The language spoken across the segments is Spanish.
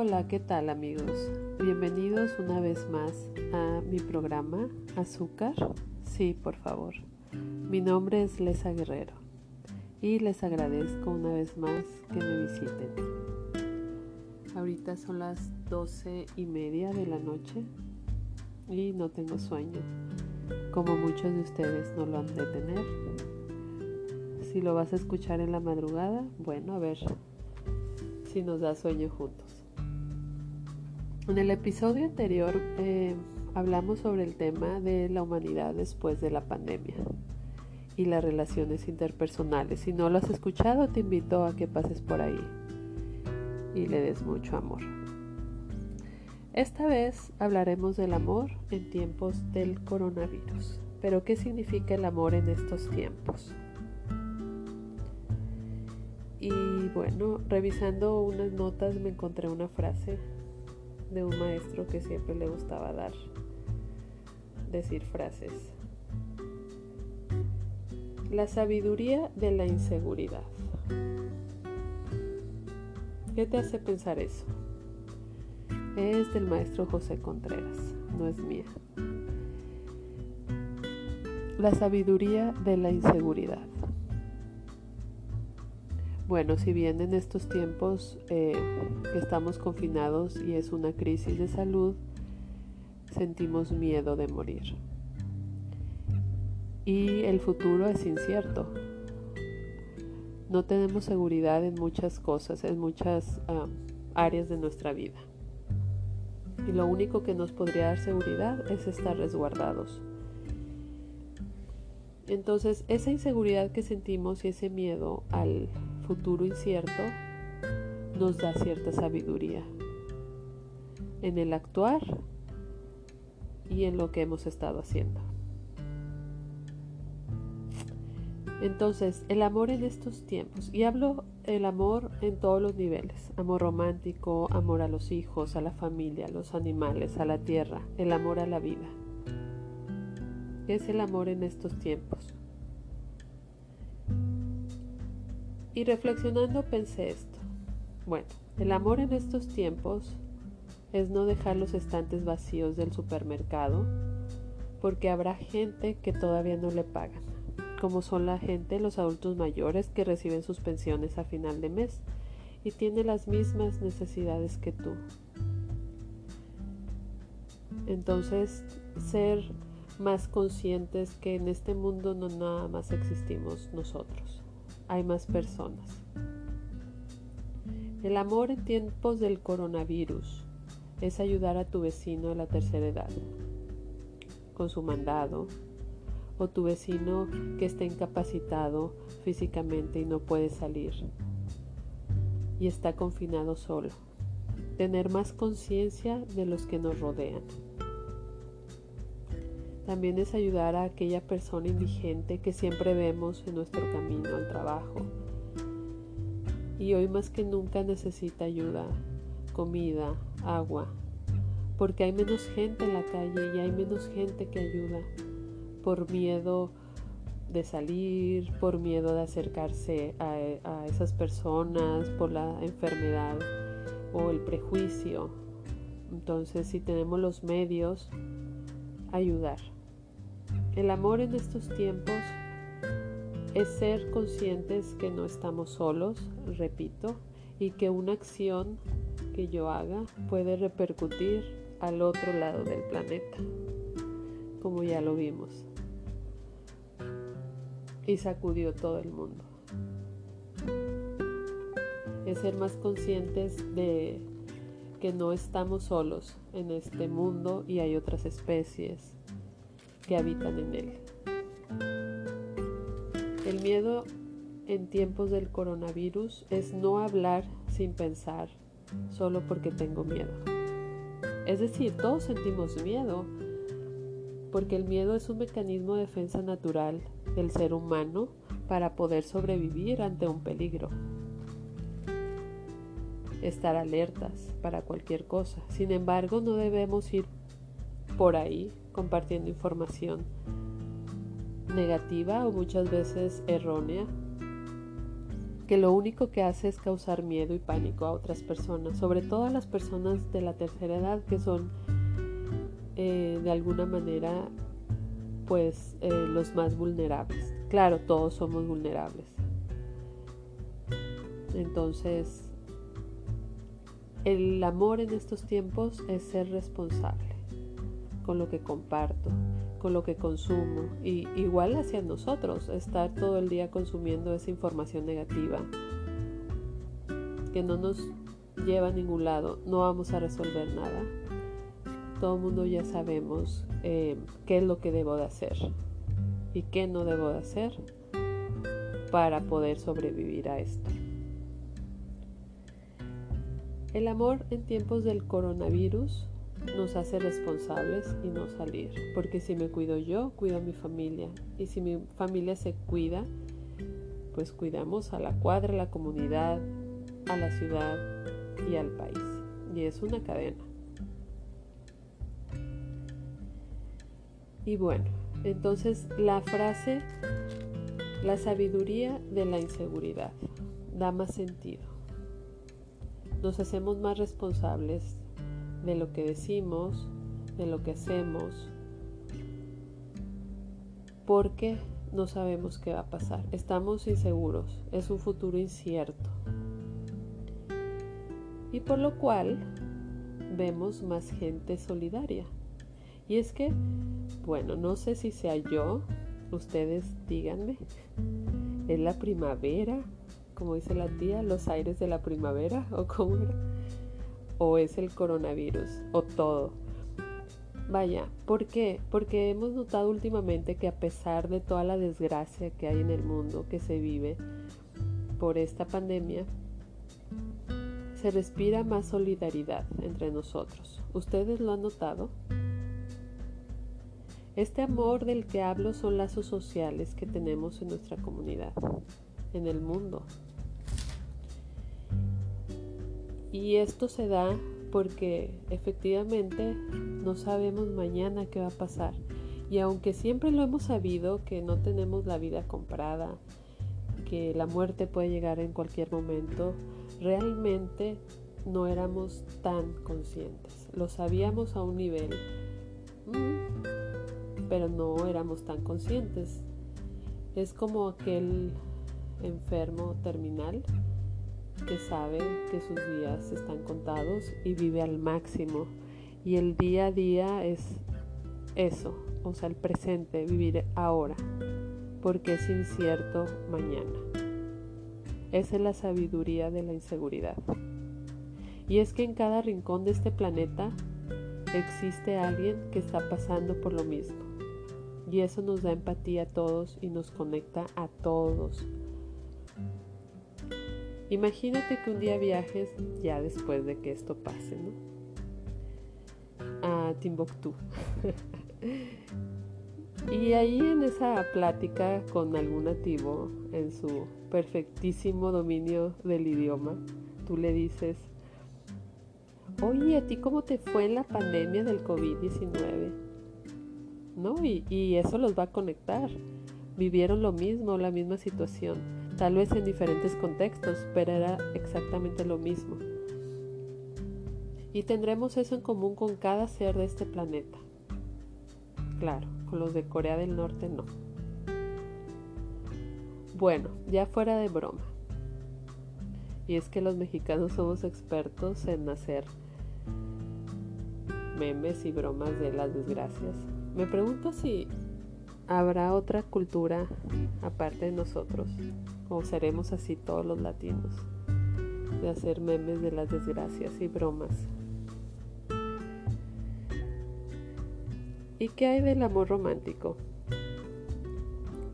Hola, ¿qué tal amigos? Bienvenidos una vez más a mi programa Azúcar. Sí, por favor. Mi nombre es Lesa Guerrero y les agradezco una vez más que me visiten. Ahorita son las doce y media de la noche y no tengo sueño, como muchos de ustedes no lo han de tener. Si lo vas a escuchar en la madrugada, bueno, a ver si nos da sueño juntos. En el episodio anterior eh, hablamos sobre el tema de la humanidad después de la pandemia y las relaciones interpersonales. Si no lo has escuchado, te invito a que pases por ahí y le des mucho amor. Esta vez hablaremos del amor en tiempos del coronavirus. Pero ¿qué significa el amor en estos tiempos? Y bueno, revisando unas notas me encontré una frase de un maestro que siempre le gustaba dar, decir frases. La sabiduría de la inseguridad. ¿Qué te hace pensar eso? Es del maestro José Contreras, no es mía. La sabiduría de la inseguridad. Bueno, si bien en estos tiempos eh, estamos confinados y es una crisis de salud, sentimos miedo de morir. Y el futuro es incierto. No tenemos seguridad en muchas cosas, en muchas áreas de nuestra vida. Y lo único que nos podría dar seguridad es estar resguardados. Entonces, esa inseguridad que sentimos y ese miedo al futuro incierto nos da cierta sabiduría en el actuar y en lo que hemos estado haciendo. Entonces, el amor en estos tiempos, y hablo el amor en todos los niveles, amor romántico, amor a los hijos, a la familia, a los animales, a la tierra, el amor a la vida. ¿Qué es el amor en estos tiempos? Y reflexionando pensé esto. Bueno, el amor en estos tiempos es no dejar los estantes vacíos del supermercado porque habrá gente que todavía no le pagan, como son la gente, los adultos mayores que reciben sus pensiones a final de mes y tienen las mismas necesidades que tú. Entonces, ser más conscientes que en este mundo no nada más existimos nosotros hay más personas. El amor en tiempos del coronavirus es ayudar a tu vecino de la tercera edad con su mandado o tu vecino que está incapacitado físicamente y no puede salir y está confinado solo. Tener más conciencia de los que nos rodean. También es ayudar a aquella persona indigente que siempre vemos en nuestro camino al trabajo. Y hoy más que nunca necesita ayuda, comida, agua, porque hay menos gente en la calle y hay menos gente que ayuda por miedo de salir, por miedo de acercarse a, esas personas, por la enfermedad o el prejuicio. Entonces, si tenemos los medios, ayudar. El amor en estos tiempos es ser conscientes que no estamos solos, repito, y que una acción que yo haga puede repercutir al otro lado del planeta, como ya lo vimos. Y sacudió todo el mundo. Es ser más conscientes de que no estamos solos en este mundo y hay otras especies que habitan en él. El miedo en tiempos del coronavirus es no hablar sin pensar solo porque tengo miedo. Es decir, todos sentimos miedo porque el miedo es un mecanismo de defensa natural del ser humano para poder sobrevivir ante un peligro. Estar alertas para cualquier cosa. Sin embargo, no debemos ir por ahí compartiendo información negativa o muchas veces errónea que lo único que hace es causar miedo y pánico a otras personas, sobre todo a las personas de la tercera edad que son eh, de alguna manera pues eh, los más vulnerables. Claro, todos somos vulnerables. Entonces, el amor en estos tiempos es ser responsable con lo que comparto, con lo que consumo y igual hacia nosotros, estar todo el día consumiendo esa información negativa que no nos lleva a ningún lado, no vamos a resolver nada. Todo el mundo ya sabemos eh, qué es lo que debo de hacer y qué no debo de hacer para poder sobrevivir a esto. El amor en tiempos del coronavirus nos hace responsables y no salir. Porque si me cuido yo, cuido a mi familia. Y si mi familia se cuida, pues cuidamos a la cuadra, a la comunidad, a la ciudad y al país. Y es una cadena. Y bueno, entonces la frase, la sabiduría de la inseguridad, da más sentido. Nos hacemos más responsables de lo que decimos, de lo que hacemos, porque no sabemos qué va a pasar. Estamos inseguros, es un futuro incierto. Y por lo cual vemos más gente solidaria. Y es que, bueno, no sé si sea yo, ustedes díganme, es la primavera, como dice la tía, los aires de la primavera, o cómo era o es el coronavirus o todo. Vaya, ¿por qué? Porque hemos notado últimamente que a pesar de toda la desgracia que hay en el mundo que se vive por esta pandemia, se respira más solidaridad entre nosotros. ¿Ustedes lo han notado? Este amor del que hablo son lazos sociales que tenemos en nuestra comunidad, en el mundo, y esto se da porque efectivamente no sabemos mañana qué va a pasar. Y aunque siempre lo hemos sabido que no tenemos la vida comprada, que la muerte puede llegar en cualquier momento, realmente no éramos tan conscientes. Lo sabíamos a un nivel, mm, pero no éramos tan conscientes. Es como aquel enfermo terminal que sabe que sus días están contados y vive al máximo. Y el día a día es eso, o sea, el presente, vivir ahora, porque es incierto mañana. Esa es la sabiduría de la inseguridad. Y es que en cada rincón de este planeta existe alguien que está pasando por lo mismo. Y eso nos da empatía a todos y nos conecta a todos Imagínate que un día viajes ya después de que esto pase, ¿no? A Timbuktu. y ahí en esa plática con algún nativo en su perfectísimo dominio del idioma, tú le dices, oye, ¿a ti cómo te fue en la pandemia del COVID-19? ¿No? Y, y eso los va a conectar. Vivieron lo mismo, la misma situación tal vez en diferentes contextos, pero era exactamente lo mismo. Y tendremos eso en común con cada ser de este planeta. Claro, con los de Corea del Norte no. Bueno, ya fuera de broma. Y es que los mexicanos somos expertos en hacer memes y bromas de las desgracias. Me pregunto si habrá otra cultura aparte de nosotros o seremos así todos los latinos, de hacer memes de las desgracias y bromas. ¿Y qué hay del amor romántico?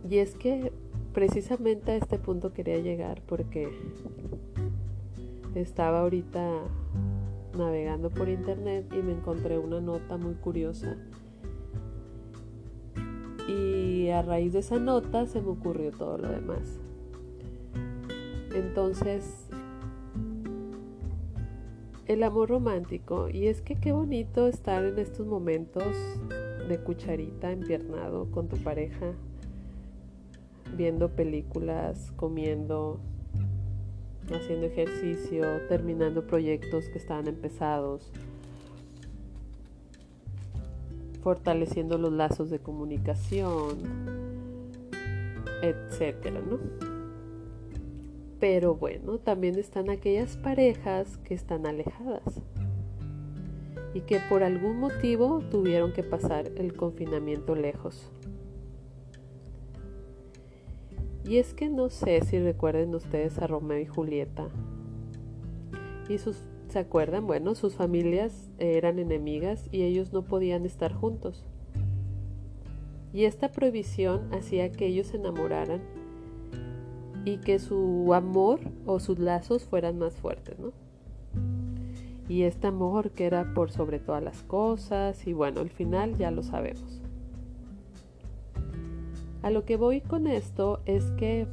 Y es que precisamente a este punto quería llegar porque estaba ahorita navegando por internet y me encontré una nota muy curiosa. Y a raíz de esa nota se me ocurrió todo lo demás. Entonces, el amor romántico. Y es que qué bonito estar en estos momentos de cucharita empiernado con tu pareja, viendo películas, comiendo, haciendo ejercicio, terminando proyectos que estaban empezados, fortaleciendo los lazos de comunicación, etcétera, ¿no? Pero bueno, también están aquellas parejas que están alejadas y que por algún motivo tuvieron que pasar el confinamiento lejos. Y es que no sé si recuerden ustedes a Romeo y Julieta. Y sus, ¿se acuerdan? Bueno, sus familias eran enemigas y ellos no podían estar juntos. Y esta prohibición hacía que ellos se enamoraran y que su amor o sus lazos fueran más fuertes, ¿no? Y este amor que era por sobre todas las cosas y bueno, al final ya lo sabemos. A lo que voy con esto es que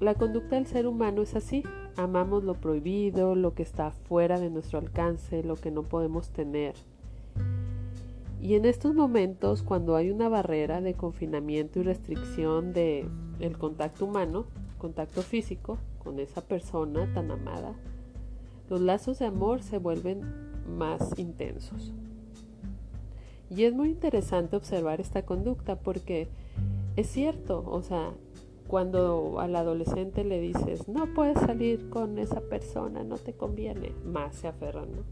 la conducta del ser humano es así. Amamos lo prohibido, lo que está fuera de nuestro alcance, lo que no podemos tener. Y en estos momentos, cuando hay una barrera de confinamiento y restricción de el contacto humano, contacto físico con esa persona tan amada, los lazos de amor se vuelven más intensos. Y es muy interesante observar esta conducta porque es cierto, o sea, cuando al adolescente le dices, no puedes salir con esa persona, no te conviene, más se aferran, ¿no?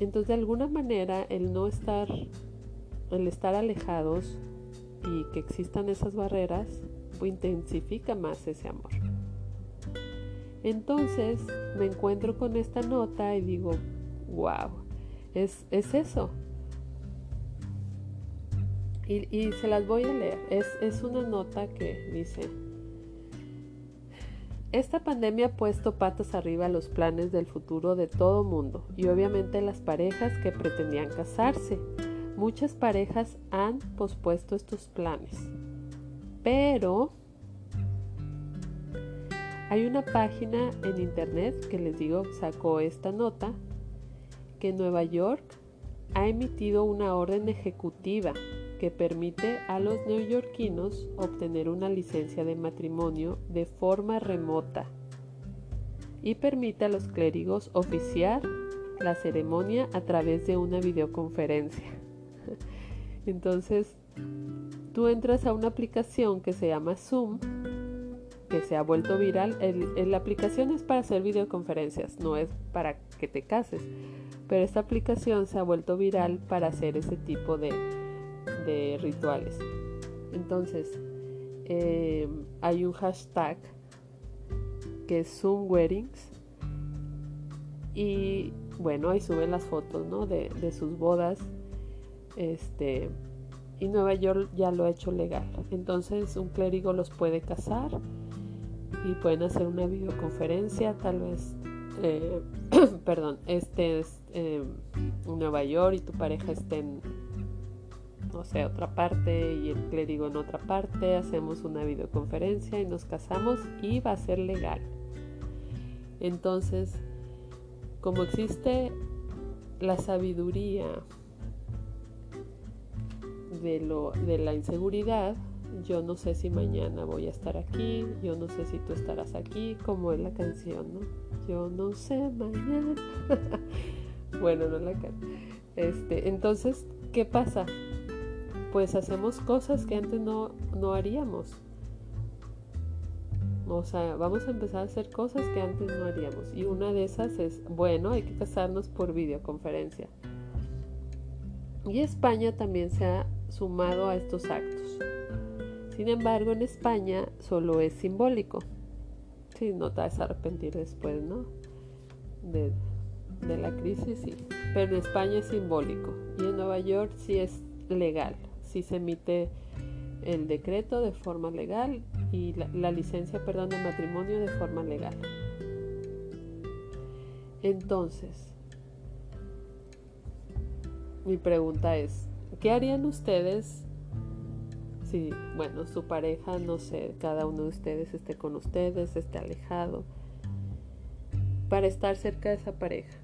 Entonces, de alguna manera, el no estar, el estar alejados y que existan esas barreras, intensifica más ese amor. Entonces, me encuentro con esta nota y digo, wow, es, es eso, y, se las voy a leer. Es, es una nota que dice, esta pandemia ha puesto patas arriba los planes del futuro de todo mundo y obviamente las parejas que pretendían casarse. Muchas parejas han pospuesto estos planes. Pero hay una página en internet que les digo sacó esta nota que Nueva York ha emitido una orden ejecutiva que permite a los neoyorquinos obtener una licencia de matrimonio de forma remota y permite a los clérigos oficiar la ceremonia a través de una videoconferencia. Entonces, tú entras a una aplicación que se llama Zoom, que se ha vuelto viral. la aplicación es para hacer videoconferencias, no es para que te cases, pero esta aplicación se ha vuelto viral para hacer ese tipo de, de rituales. Entonces, eh, hay un hashtag que es Zoom Weddings y bueno, ahí suben las fotos ¿no? de, de sus bodas. Este, y Nueva York ya lo ha hecho legal. Entonces un clérigo los puede casar y pueden hacer una videoconferencia, tal vez, eh, perdón, este es eh, Nueva York y tu pareja esté en, no sé, otra parte y el clérigo en otra parte, hacemos una videoconferencia y nos casamos y va a ser legal. Entonces, como existe la sabiduría de, lo, de la inseguridad, yo no sé si mañana voy a estar aquí, yo no sé si tú estarás aquí, como es la canción, ¿no? Yo no sé mañana. bueno, no la canción. Este, entonces, ¿qué pasa? pues hacemos cosas que antes no, no haríamos. O sea, vamos a empezar a hacer cosas que antes no haríamos. Y una de esas es, bueno, hay que casarnos por videoconferencia. Y España también se ha sumado a estos actos. Sin embargo, en España solo es simbólico. Si no te vas a arrepentir después, ¿no? De, de la crisis, sí. Pero en España es simbólico. Y en Nueva York sí es legal si se emite el decreto de forma legal y la, licencia, perdón, de matrimonio de forma legal. Entonces, mi pregunta es, ¿qué harían ustedes si, bueno, su pareja, no sé, cada uno de ustedes esté con ustedes, esté alejado, para estar cerca de esa pareja?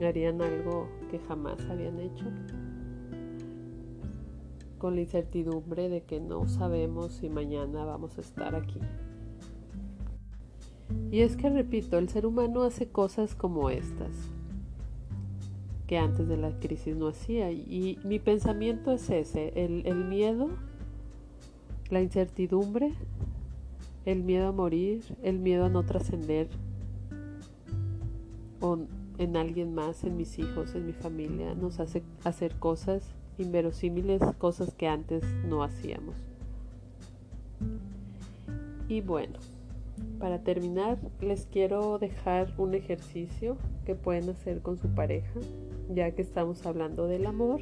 ¿Harían algo que jamás habían hecho? con la incertidumbre de que no sabemos si mañana vamos a estar aquí. Y es que, repito, el ser humano hace cosas como estas, que antes de la crisis no hacía. Y mi pensamiento es ese, el, el miedo, la incertidumbre, el miedo a morir, el miedo a no trascender en alguien más, en mis hijos, en mi familia, nos hace hacer cosas inverosímiles, cosas que antes no hacíamos. Y bueno, para terminar, les quiero dejar un ejercicio que pueden hacer con su pareja, ya que estamos hablando del amor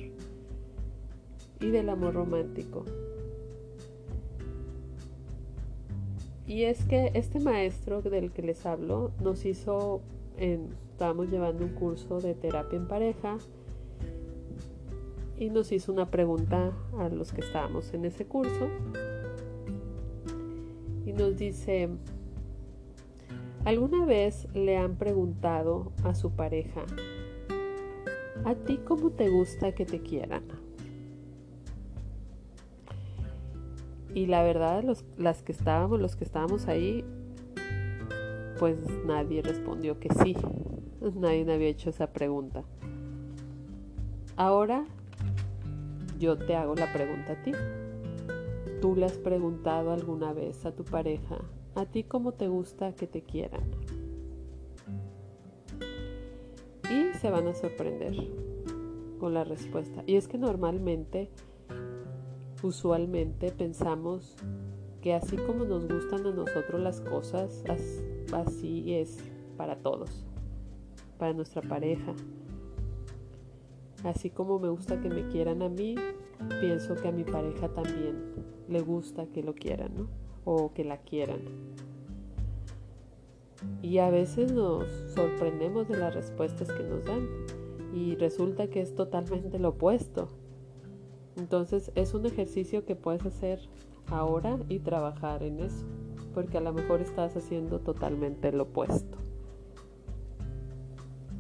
y del amor romántico. Y es que este maestro del que les hablo nos hizo, en, estábamos llevando un curso de terapia en pareja y nos hizo una pregunta a los que estábamos en ese curso y nos dice, ¿alguna vez le han preguntado a su pareja, ¿a ti cómo te gusta que te quieran? Y la verdad, los, las que estábamos, los que estábamos ahí, pues nadie respondió que sí. Nadie había hecho esa pregunta. Ahora yo te hago la pregunta a ti. ¿Tú le has preguntado alguna vez a tu pareja, a ti cómo te gusta que te quieran? Se van a sorprender con la respuesta. Y es que normalmente usualmente pensamos que así como nos gustan a nosotros las cosas, así es para todos, para nuestra pareja. Así como me gusta que me quieran a mí, pienso que a mi pareja también le gusta que lo quieran, ¿no? O que la quieran. Y a veces nos sorprendemos de las respuestas que nos dan y resulta que es totalmente lo opuesto. Entonces es un ejercicio que puedes hacer ahora y trabajar en eso, porque a lo mejor estás haciendo totalmente lo opuesto.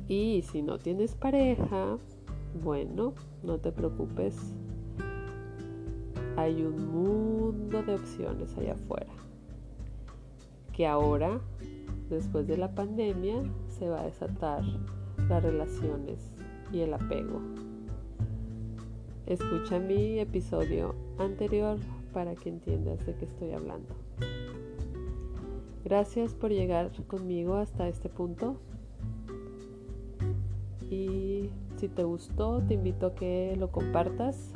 Y si no tienes pareja, bueno, no te preocupes. Hay un mundo de opciones allá afuera. Que ahora, después de la pandemia, se va a desatar las relaciones y el apego. Escucha mi episodio anterior para que entiendas de qué estoy hablando. Gracias por llegar conmigo hasta este punto. Y si te gustó, te invito a que lo compartas.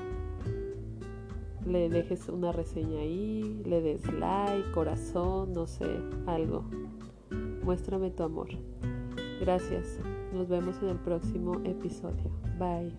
Le dejes una reseña ahí, le des like, corazón, no sé, algo. Muéstrame tu amor. Gracias. Nos vemos en el próximo episodio. Bye.